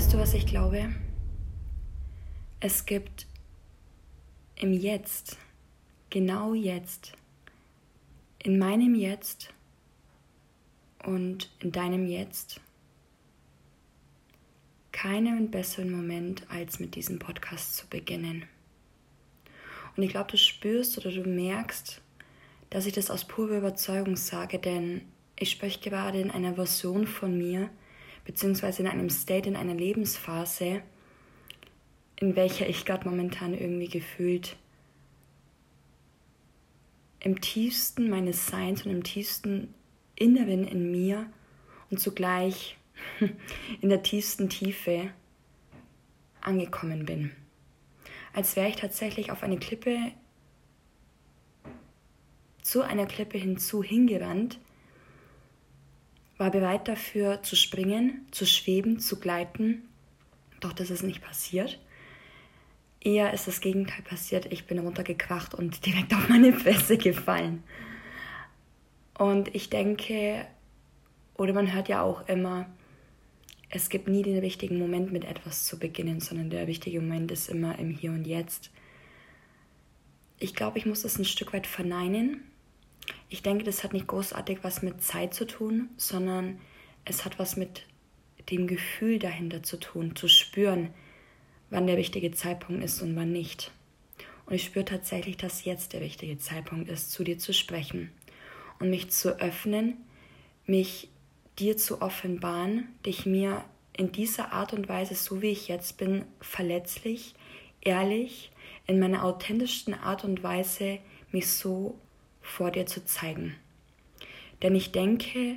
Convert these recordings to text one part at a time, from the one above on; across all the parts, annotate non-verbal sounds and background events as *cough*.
Weißt du, was ich glaube? Es gibt im Jetzt, genau jetzt, in meinem Jetzt und in deinem Jetzt keinen besseren Moment, als mit diesem Podcast zu beginnen. Und ich glaube, du spürst oder du merkst, dass ich das aus purer Überzeugung sage, denn ich spreche gerade in einer Version von mir, beziehungsweise in einem State, in einer Lebensphase, in welcher ich gerade momentan irgendwie gefühlt im tiefsten meines Seins und im tiefsten Inneren in mir und zugleich *laughs* in der tiefsten Tiefe angekommen bin. Als wäre ich tatsächlich auf eine Klippe, zu einer Klippe hinzu hingerannt, war bereit dafür zu springen, zu schweben, zu gleiten, doch das ist nicht passiert. Eher ist das Gegenteil passiert. Ich bin runtergekracht und *laughs* direkt auf meine Fresse gefallen. Und ich denke, oder man hört ja auch immer, es gibt nie den richtigen Moment mit etwas zu beginnen, sondern der wichtige Moment ist immer im Hier und Jetzt. Ich glaube, ich muss das ein Stück weit verneinen. Ich denke, das hat nicht großartig was mit Zeit zu tun, sondern es hat was mit dem Gefühl dahinter zu tun, zu spüren, wann der richtige Zeitpunkt ist und wann nicht. Und ich spüre tatsächlich, dass jetzt der richtige Zeitpunkt ist, zu dir zu sprechen und mich zu öffnen, mich dir zu offenbaren, dich mir in dieser Art und Weise, so wie ich jetzt bin, verletzlich, ehrlich, in meiner authentischsten Art und Weise mich so vor dir zu zeigen. Denn ich denke,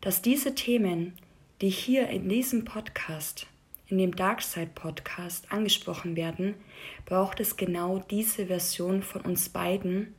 dass diese Themen, die hier in diesem Podcast, in dem Darkside Podcast angesprochen werden, braucht es genau diese Version von uns beiden,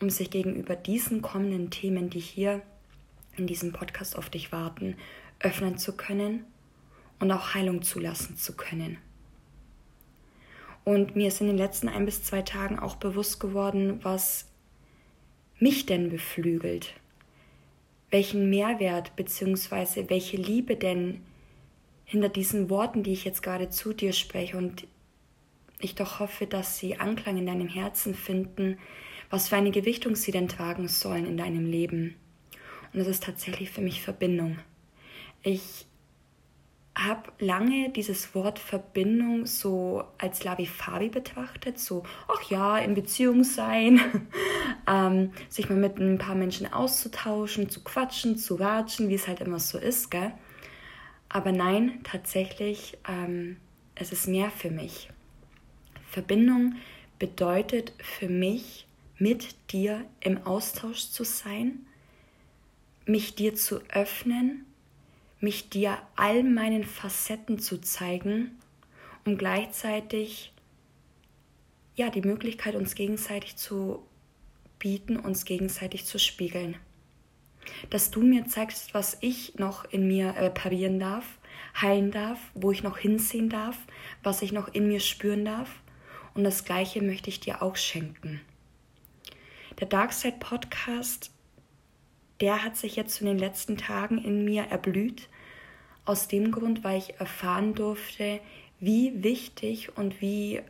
um sich gegenüber diesen kommenden Themen, die hier in diesem Podcast auf dich warten, öffnen zu können und auch Heilung zulassen zu können. Und mir ist in den letzten ein bis zwei Tagen auch bewusst geworden, was mich denn beflügelt, welchen Mehrwert bzw. welche Liebe denn hinter diesen Worten, die ich jetzt gerade zu dir spreche und ich doch hoffe, dass sie Anklang in deinem Herzen finden, was für eine Gewichtung sie denn tragen sollen in deinem Leben. Und das ist tatsächlich für mich Verbindung. Ich habe lange dieses Wort Verbindung so als Lavifabi betrachtet, so, ach ja, in Beziehung sein, *laughs* ähm, sich mal mit ein paar Menschen auszutauschen, zu quatschen, zu ratschen, wie es halt immer so ist, gell? Aber nein, tatsächlich, ähm, es ist mehr für mich. Verbindung bedeutet für mich, mit dir im Austausch zu sein, mich dir zu öffnen, mich dir all meinen Facetten zu zeigen, um gleichzeitig ja die Möglichkeit uns gegenseitig zu bieten, uns gegenseitig zu spiegeln. Dass du mir zeigst, was ich noch in mir reparieren darf, heilen darf, wo ich noch hinsehen darf, was ich noch in mir spüren darf. Und das Gleiche möchte ich dir auch schenken. Der Darkside Podcast der hat sich jetzt in den letzten Tagen in mir erblüht. Aus dem Grund, weil ich erfahren durfte, wie wichtig und wie,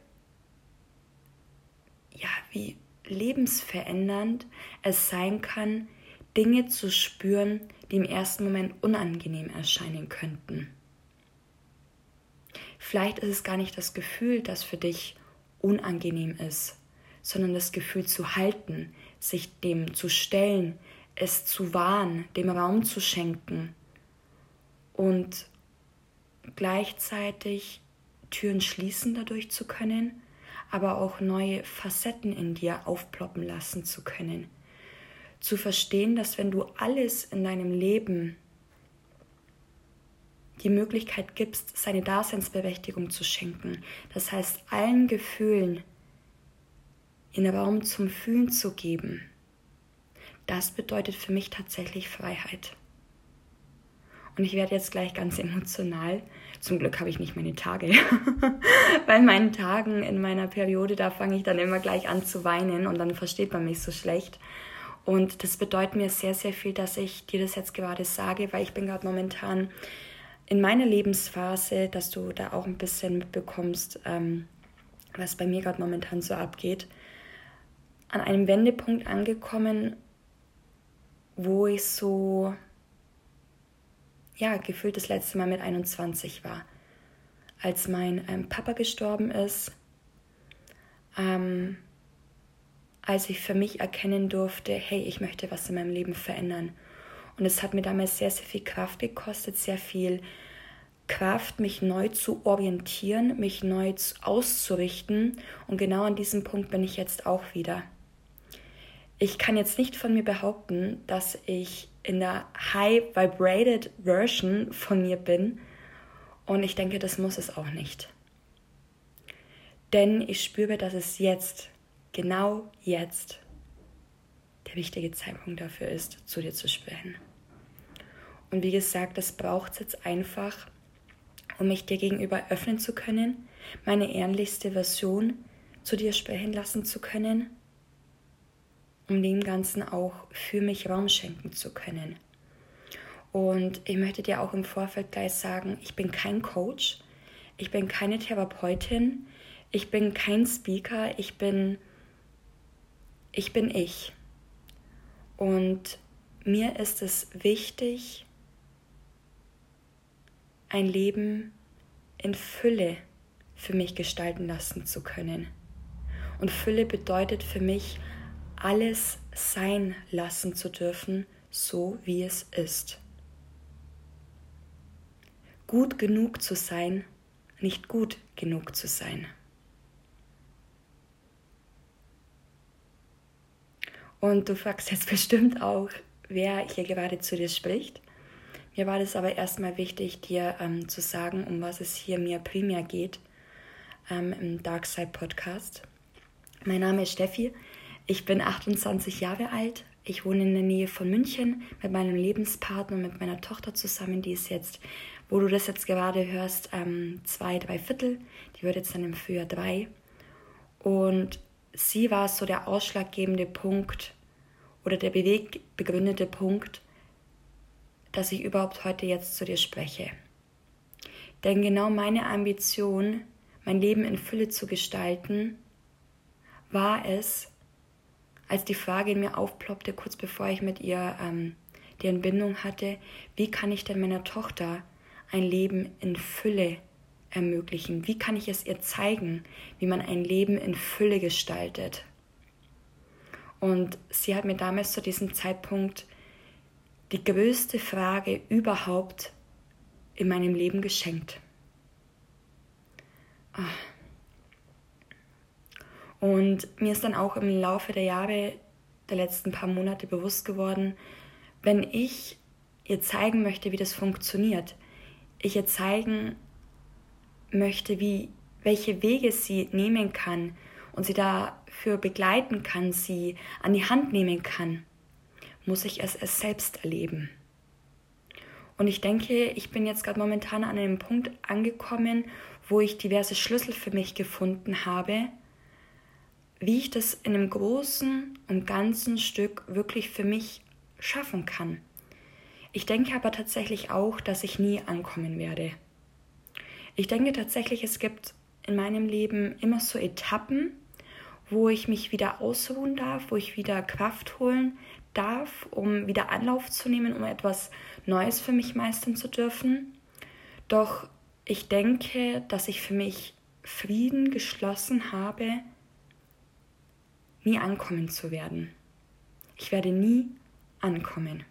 ja, wie lebensverändernd es sein kann, Dinge zu spüren, die im ersten Moment unangenehm erscheinen könnten. Vielleicht ist es gar nicht das Gefühl, das für dich unangenehm ist, sondern das Gefühl zu halten, sich dem zu stellen, es zu wahren, dem Raum zu schenken und gleichzeitig Türen schließen dadurch zu können, aber auch neue Facetten in dir aufploppen lassen zu können. Zu verstehen, dass wenn du alles in deinem Leben die Möglichkeit gibst, seine Daseinsberechtigung zu schenken, das heißt allen Gefühlen in Raum zum Fühlen zu geben, das bedeutet für mich tatsächlich Freiheit. Und ich werde jetzt gleich ganz emotional. Zum Glück habe ich nicht meine Tage. *laughs* Bei meinen Tagen in meiner Periode, da fange ich dann immer gleich an zu weinen und dann versteht man mich so schlecht. Und das bedeutet mir sehr, sehr viel, dass ich dir das jetzt gerade sage, weil ich bin gerade momentan in meiner Lebensphase, dass du da auch ein bisschen mitbekommst, ähm, was bei mir gerade momentan so abgeht, an einem Wendepunkt angekommen, wo ich so, ja, gefühlt das letzte Mal mit 21 war. Als mein ähm, Papa gestorben ist, ähm, als ich für mich erkennen durfte, hey, ich möchte was in meinem Leben verändern. Und es hat mir damals sehr, sehr viel Kraft gekostet, sehr viel Kraft, mich neu zu orientieren, mich neu auszurichten. Und genau an diesem Punkt bin ich jetzt auch wieder. Ich kann jetzt nicht von mir behaupten, dass ich in der High Vibrated Version von mir bin. Und ich denke, das muss es auch nicht. Denn ich spüre, dass es jetzt, genau jetzt, der wichtige Zeitpunkt dafür ist, zu dir zu sprechen. Und wie gesagt, das braucht es jetzt einfach, um mich dir gegenüber öffnen zu können, meine ehrlichste Version zu dir sprechen lassen zu können, um dem Ganzen auch für mich Raum schenken zu können. Und ich möchte dir auch im Vorfeld gleich sagen, ich bin kein Coach, ich bin keine Therapeutin, ich bin kein Speaker, ich bin ich bin ich. Und mir ist es wichtig, ein Leben in Fülle für mich gestalten lassen zu können. Und Fülle bedeutet für mich, alles sein lassen zu dürfen, so wie es ist. Gut genug zu sein, nicht gut genug zu sein. Und du fragst jetzt *laughs* bestimmt auch, wer hier gerade zu dir spricht. Mir war das aber erstmal wichtig, dir ähm, zu sagen, um was es hier mir primär geht ähm, im Dark Side Podcast. Mein Name ist Steffi. Ich bin 28 Jahre alt. Ich wohne in der Nähe von München mit meinem Lebenspartner, mit meiner Tochter zusammen. Die ist jetzt, wo du das jetzt gerade hörst, ähm, zwei, drei Viertel. Die wird jetzt dann im Frühjahr drei. Und sie war so der ausschlaggebende Punkt oder der bewegbegründete Punkt, dass ich überhaupt heute jetzt zu dir spreche. Denn genau meine Ambition, mein Leben in Fülle zu gestalten, war es, als die Frage in mir aufploppte, kurz bevor ich mit ihr ähm, die Entbindung hatte, wie kann ich denn meiner Tochter ein Leben in Fülle ermöglichen? Wie kann ich es ihr zeigen, wie man ein Leben in Fülle gestaltet? Und sie hat mir damals zu diesem Zeitpunkt die größte Frage überhaupt in meinem Leben geschenkt. Ah. Und mir ist dann auch im Laufe der Jahre, der letzten paar Monate bewusst geworden, wenn ich ihr zeigen möchte, wie das funktioniert, ich ihr zeigen möchte, wie, welche Wege sie nehmen kann und sie dafür begleiten kann, sie an die Hand nehmen kann, muss ich es, es selbst erleben. Und ich denke, ich bin jetzt gerade momentan an einem Punkt angekommen, wo ich diverse Schlüssel für mich gefunden habe, wie ich das in einem großen und ganzen Stück wirklich für mich schaffen kann. Ich denke aber tatsächlich auch, dass ich nie ankommen werde. Ich denke tatsächlich, es gibt in meinem Leben immer so Etappen, wo ich mich wieder ausruhen darf, wo ich wieder Kraft holen darf, um wieder Anlauf zu nehmen, um etwas Neues für mich meistern zu dürfen. Doch ich denke, dass ich für mich Frieden geschlossen habe, nie ankommen zu werden. Ich werde nie ankommen.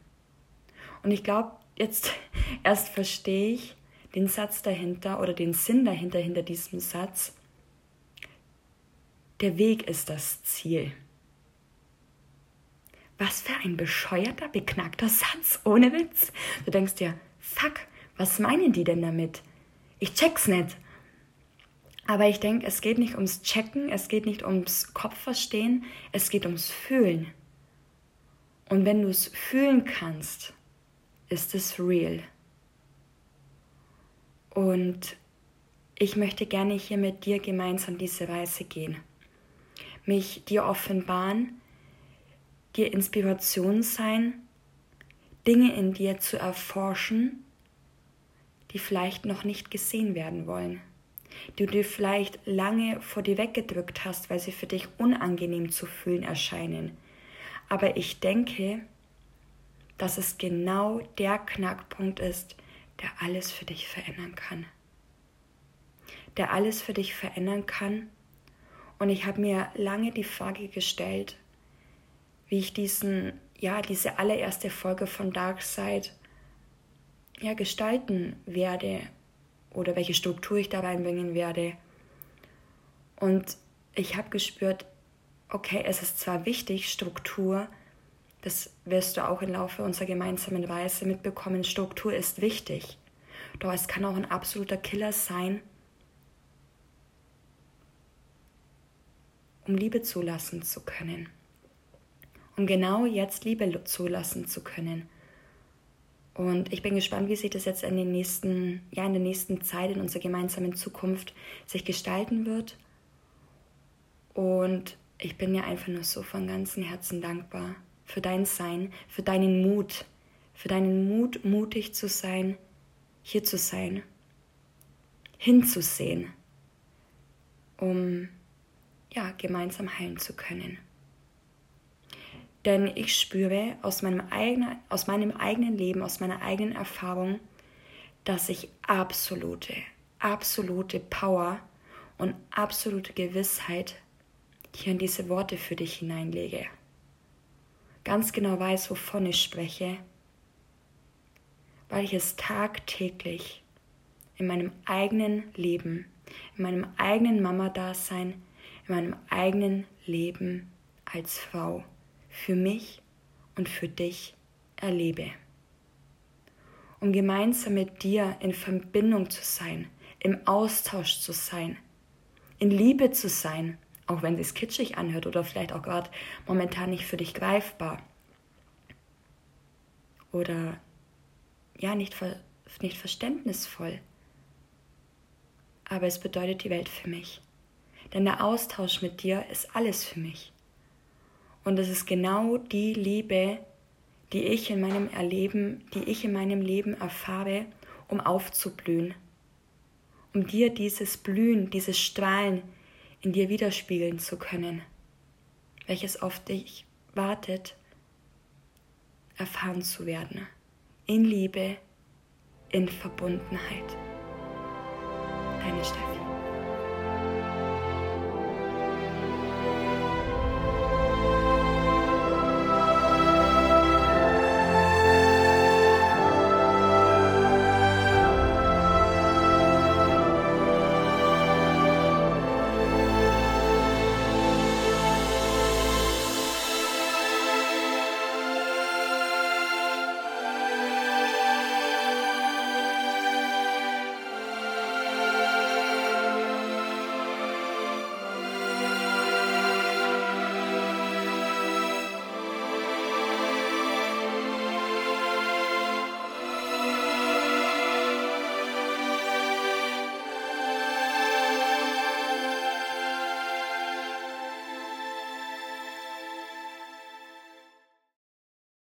Und ich glaube, jetzt *laughs* erst verstehe ich, den Satz dahinter oder den Sinn dahinter, hinter diesem Satz. Der Weg ist das Ziel. Was für ein bescheuerter, beknackter Satz, ohne Witz. Du denkst dir, fuck, was meinen die denn damit? Ich check's nicht. Aber ich denke, es geht nicht ums Checken, es geht nicht ums Kopfverstehen, es geht ums Fühlen. Und wenn du es fühlen kannst, ist es real. Und ich möchte gerne hier mit dir gemeinsam diese Reise gehen. Mich dir offenbaren, dir Inspiration sein, Dinge in dir zu erforschen, die vielleicht noch nicht gesehen werden wollen, die du vielleicht lange vor dir weggedrückt hast, weil sie für dich unangenehm zu fühlen erscheinen. Aber ich denke, dass es genau der Knackpunkt ist, der alles für dich verändern kann. Der alles für dich verändern kann. Und ich habe mir lange die Frage gestellt, wie ich diesen, ja, diese allererste Folge von Dark Side ja, gestalten werde oder welche Struktur ich da reinbringen werde. Und ich habe gespürt, okay, es ist zwar wichtig, Struktur, das wirst du auch im Laufe unserer gemeinsamen Reise mitbekommen, Struktur ist wichtig. Doch es kann auch ein absoluter Killer sein, um Liebe zulassen zu können. Um genau jetzt Liebe zulassen zu können. Und ich bin gespannt, wie sich das jetzt in, den nächsten, ja, in der nächsten Zeit, in unserer gemeinsamen Zukunft sich gestalten wird. Und ich bin dir einfach nur so von ganzem Herzen dankbar für dein Sein, für deinen Mut, für deinen Mut, mutig zu sein, hier zu sein, hinzusehen, um ja, gemeinsam heilen zu können. Denn ich spüre aus meinem, eigenen, aus meinem eigenen Leben, aus meiner eigenen Erfahrung, dass ich absolute, absolute Power und absolute Gewissheit hier in diese Worte für dich hineinlege. Ganz genau weiß, wovon ich spreche, weil ich es tagtäglich in meinem eigenen Leben, in meinem eigenen Mama-Dasein, in meinem eigenen Leben als Frau für mich und für dich erlebe. Um gemeinsam mit dir in Verbindung zu sein, im Austausch zu sein, in Liebe zu sein, auch wenn es kitschig anhört oder vielleicht auch gerade momentan nicht für dich greifbar. Oder ja, nicht, nicht verständnisvoll. Aber es bedeutet die Welt für mich. Denn der Austausch mit dir ist alles für mich. Und es ist genau die Liebe, die ich in meinem Erleben, die ich in meinem Leben erfahre, um aufzublühen. Um dir dieses Blühen, dieses Strahlen in dir widerspiegeln zu können, welches auf dich wartet, erfahren zu werden. In Liebe, in Verbundenheit. Deine Steffi.